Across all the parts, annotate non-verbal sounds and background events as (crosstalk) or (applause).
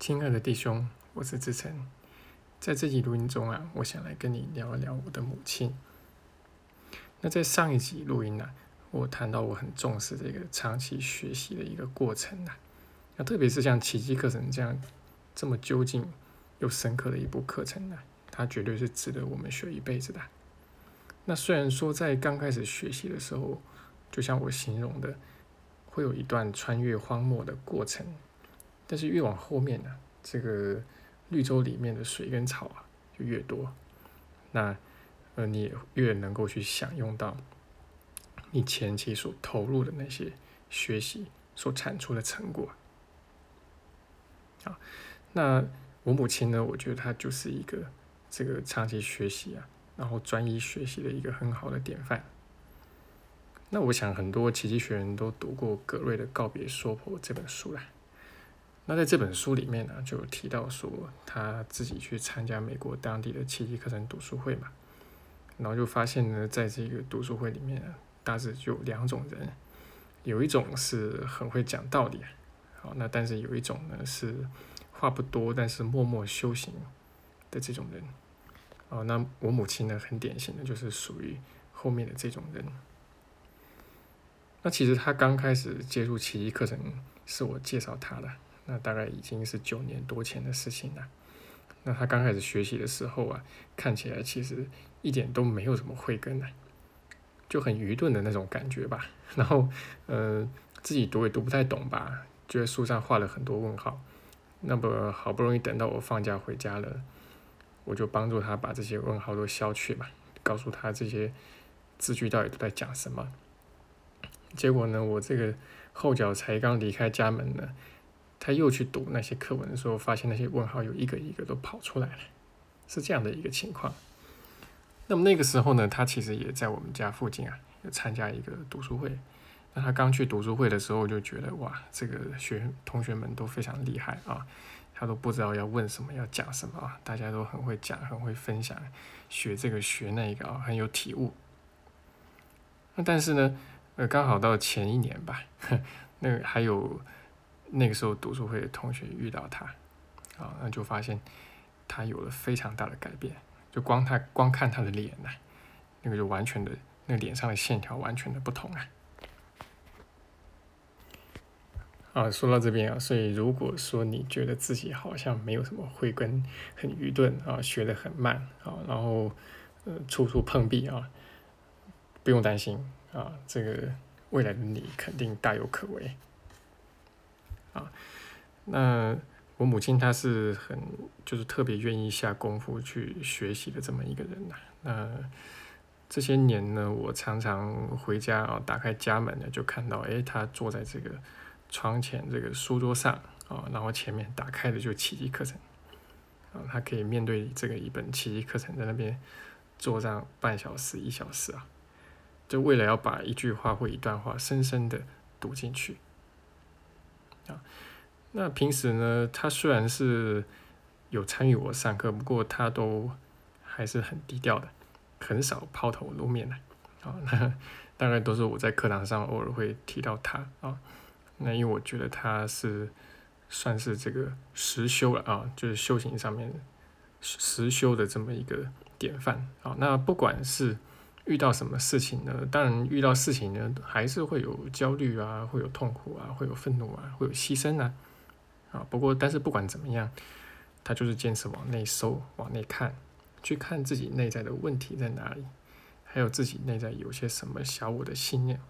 亲爱的弟兄，我是志成，在这集录音中啊，我想来跟你聊一聊我的母亲。那在上一集录音呢，我谈到我很重视这个长期学习的一个过程啊，那特别是像奇迹课程这样这么究竟又深刻的一部课程呢，它绝对是值得我们学一辈子的。那虽然说在刚开始学习的时候，就像我形容的，会有一段穿越荒漠的过程。但是越往后面呢，这个绿洲里面的水跟草啊就越多，那呃你也越能够去享用到你前期所投入的那些学习所产出的成果。啊，那我母亲呢，我觉得她就是一个这个长期学习啊，然后专一学习的一个很好的典范。那我想很多奇迹学员都读过格瑞的《告别娑婆》这本书了。那在这本书里面呢，就提到说他自己去参加美国当地的奇迹课程读书会嘛，然后就发现呢，在这个读书会里面，大致就两种人，有一种是很会讲道理，好，那但是有一种呢是话不多，但是默默修行的这种人，哦，那我母亲呢很典型的就是属于后面的这种人。那其实他刚开始接触奇迹课程是我介绍他的。那大概已经是九年多前的事情了。那他刚开始学习的时候啊，看起来其实一点都没有什么慧根的，就很愚钝的那种感觉吧。然后，呃，自己读也读不太懂吧，就在书上画了很多问号。那么好不容易等到我放假回家了，我就帮助他把这些问号都消去嘛，告诉他这些字句到底都在讲什么。结果呢，我这个后脚才刚离开家门呢。他又去读那些课文的时候，发现那些问号有一个一个都跑出来了，是这样的一个情况。那么那个时候呢，他其实也在我们家附近啊，有参加一个读书会。那他刚去读书会的时候，就觉得哇，这个学同学们都非常厉害啊，他都不知道要问什么，要讲什么啊，大家都很会讲，很会分享，学这个学那个啊，很有体悟。那但是呢，呃，刚好到前一年吧，(laughs) 那还有。那个时候读书会的同学遇到他，啊，那就发现他有了非常大的改变，就光他光看他的脸呐，那个就完全的，那脸上的线条完全的不同啊。啊，说到这边啊，所以如果说你觉得自己好像没有什么慧根，很愚钝啊，学得很慢啊，然后呃处处碰壁啊，不用担心啊，这个未来的你肯定大有可为。啊，那我母亲她是很就是特别愿意下功夫去学习的这么一个人呐。那这些年呢，我常常回家啊，打开家门呢，就看到诶，她坐在这个窗前这个书桌上啊，然后前面打开的就奇迹课程啊，她可以面对这个一本奇迹课程在那边坐上半小时一小时啊，就为了要把一句话或一段话深深的读进去。啊，那平时呢，他虽然是有参与我上课，不过他都还是很低调的，很少抛头露面的。啊，那 (laughs) 大概都是我在课堂上偶尔会提到他啊。那因为我觉得他是算是这个实修了啊，就是修行上面实修的这么一个典范啊。那不管是遇到什么事情呢？当然，遇到事情呢，还是会有焦虑啊，会有痛苦啊，会有愤怒啊，会有牺牲啊，啊。不过，但是不管怎么样，他就是坚持往内收，往内看，去看自己内在的问题在哪里，还有自己内在有些什么小我的信念。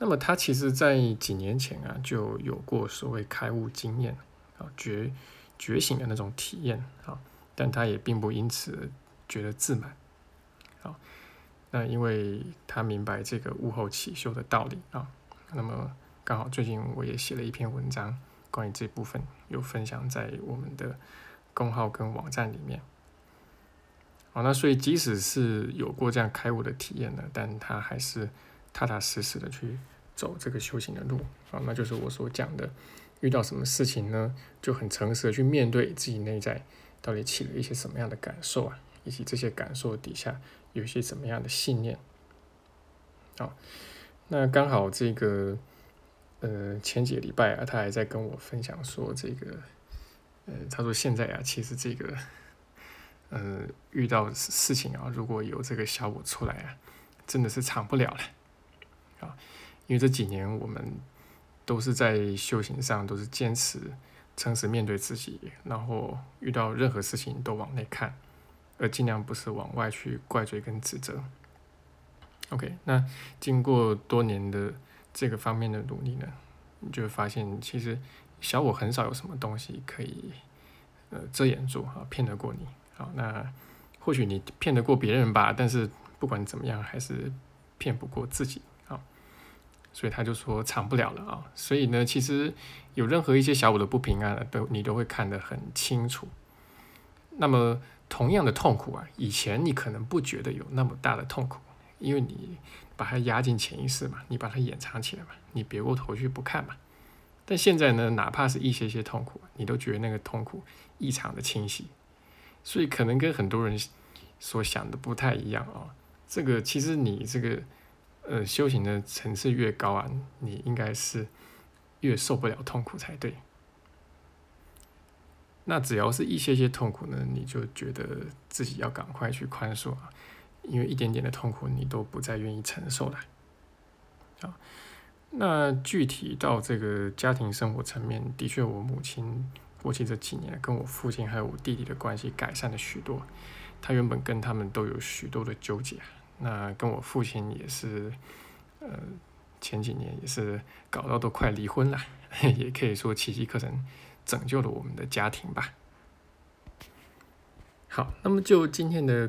那么，他其实在几年前啊，就有过所谓开悟经验啊，觉觉醒的那种体验啊，但他也并不因此觉得自满。啊，那因为他明白这个物后起修的道理啊，那么刚好最近我也写了一篇文章，关于这部分有分享在我们的公号跟网站里面。好，那所以即使是有过这样开悟的体验呢，但他还是踏踏实实的去走这个修行的路啊，那就是我所讲的，遇到什么事情呢，就很诚实的去面对自己内在到底起了一些什么样的感受啊，以及这些感受底下。有些怎么样的信念？好，那刚好这个呃，前几个礼拜啊，他还在跟我分享说这个，呃，他说现在啊，其实这个，呃，遇到事情啊，如果有这个小我出来啊，真的是藏不了了，啊，因为这几年我们都是在修行上都是坚持诚实面对自己，然后遇到任何事情都往内看，而尽量不是往外去怪罪跟指责。OK，那经过多年的。这个方面的努力呢，你就会发现，其实小我很少有什么东西可以呃遮掩住啊，骗得过你。好，那或许你骗得过别人吧，但是不管怎么样，还是骗不过自己啊。所以他就说藏不了了啊。所以呢，其实有任何一些小我的不平安，都你都会看得很清楚。那么同样的痛苦啊，以前你可能不觉得有那么大的痛苦，因为你。把它压进潜意识嘛，你把它掩藏起来嘛，你别过头去不看嘛。但现在呢，哪怕是一些些痛苦，你都觉得那个痛苦异常的清晰，所以可能跟很多人所想的不太一样啊。这个其实你这个呃修行的层次越高啊，你应该是越受不了痛苦才对。那只要是一些些痛苦呢，你就觉得自己要赶快去宽恕啊。因为一点点的痛苦你都不再愿意承受了，啊，那具体到这个家庭生活层面，的确我母亲过去这几年跟我父亲还有我弟弟的关系改善了许多。他原本跟他们都有许多的纠结，那跟我父亲也是，呃，前几年也是搞到都快离婚了，(laughs) 也可以说奇迹课程拯救了我们的家庭吧。好，那么就今天的。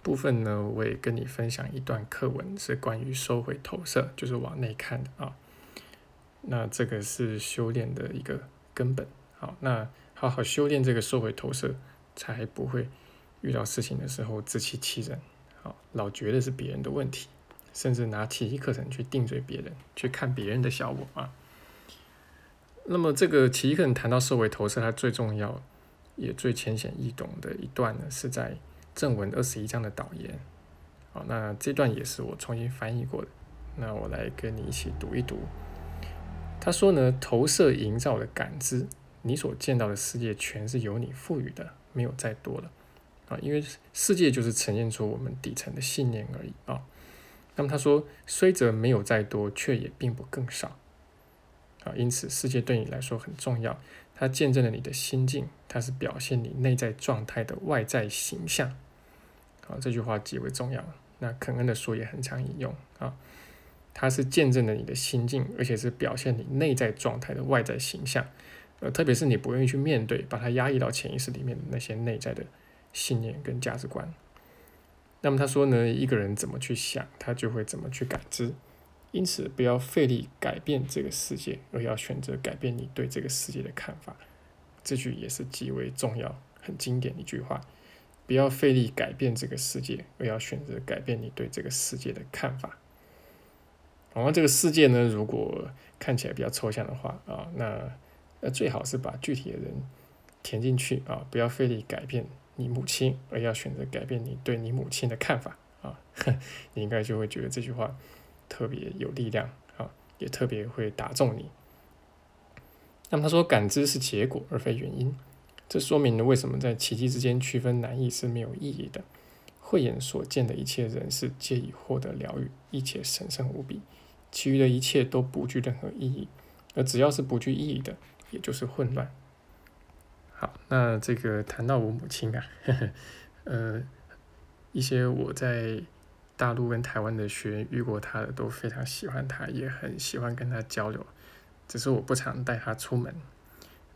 部分呢，我也跟你分享一段课文，是关于收回投射，就是往内看的啊。那这个是修炼的一个根本。好，那好好修炼这个收回投射，才不会遇到事情的时候自欺欺人，好，老觉得是别人的问题，甚至拿奇迹课程去定罪别人，去看别人的小我啊。那么这个奇迹课程谈到社会投射，它最重要也最浅显易懂的一段呢，是在。正文二十一章的导言，好，那这段也是我重新翻译过的，那我来跟你一起读一读。他说呢，投射营造的感知，你所见到的世界全是由你赋予的，没有再多了啊，因为世界就是呈现出我们底层的信念而已啊。那么他说，虽则没有再多，却也并不更少啊，因此世界对你来说很重要，它见证了你的心境，它是表现你内在状态的外在形象。啊，这句话极为重要。那肯恩的书也很常引用啊，它是见证了你的心境，而且是表现你内在状态的外在形象。呃，特别是你不愿意去面对，把它压抑到潜意识里面的那些内在的信念跟价值观。那么他说呢，一个人怎么去想，他就会怎么去感知。因此，不要费力改变这个世界，而要选择改变你对这个世界的看法。这句也是极为重要、很经典的一句话。不要费力改变这个世界，而要选择改变你对这个世界的看法。然后这个世界呢，如果看起来比较抽象的话啊，那那最好是把具体的人填进去啊，不要费力改变你母亲，而要选择改变你对你母亲的看法啊，(laughs) 你应该就会觉得这句话特别有力量啊，也特别会打中你。那么他说，感知是结果而非原因。这说明了为什么在奇迹之间区分难易是没有意义的。慧眼所见的一切人事皆已获得疗愈，一切神圣无比，其余的一切都不具任何意义。而只要是不具意义的，也就是混乱。好，那这个谈到我母亲啊，(laughs) 呃，一些我在大陆跟台湾的学员遇过他的，都非常喜欢他，也很喜欢跟他交流，只是我不常带他出门。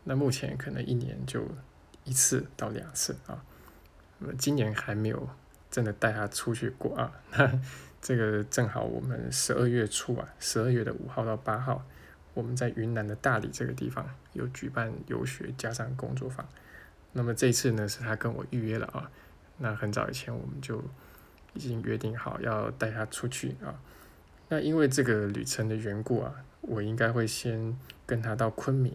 那目前可能一年就一次到两次啊，那么今年还没有真的带他出去过啊。(laughs) 那这个正好我们十二月初啊，十二月的五号到八号，我们在云南的大理这个地方有举办游学加上工作坊。那么这次呢是他跟我预约了啊，那很早以前我们就已经约定好要带他出去啊。那因为这个旅程的缘故啊，我应该会先跟他到昆明。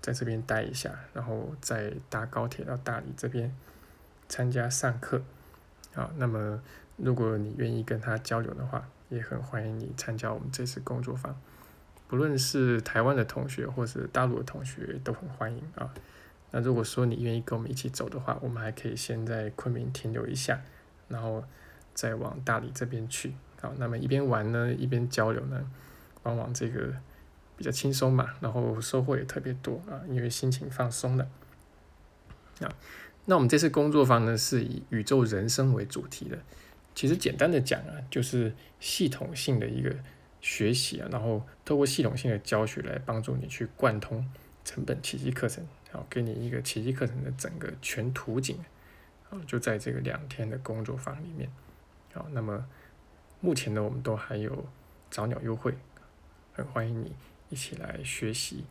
在这边待一下，然后再搭高铁到大理这边参加上课。好，那么如果你愿意跟他交流的话，也很欢迎你参加我们这次工作坊。不论是台湾的同学或是大陆的同学都很欢迎啊。那如果说你愿意跟我们一起走的话，我们还可以先在昆明停留一下，然后再往大理这边去。好，那么一边玩呢，一边交流呢，往往这个比较轻松嘛，然后收获也特别多啊，因为心情放松了。啊，那我们这次工作坊呢是以宇宙人生为主题的。其实简单的讲啊，就是系统性的一个学习啊，然后透过系统性的教学来帮助你去贯通成本奇迹课程，好，给你一个奇迹课程的整个全图景，啊，就在这个两天的工作坊里面，好，那么目前呢，我们都还有早鸟优惠，很欢迎你一起来学习。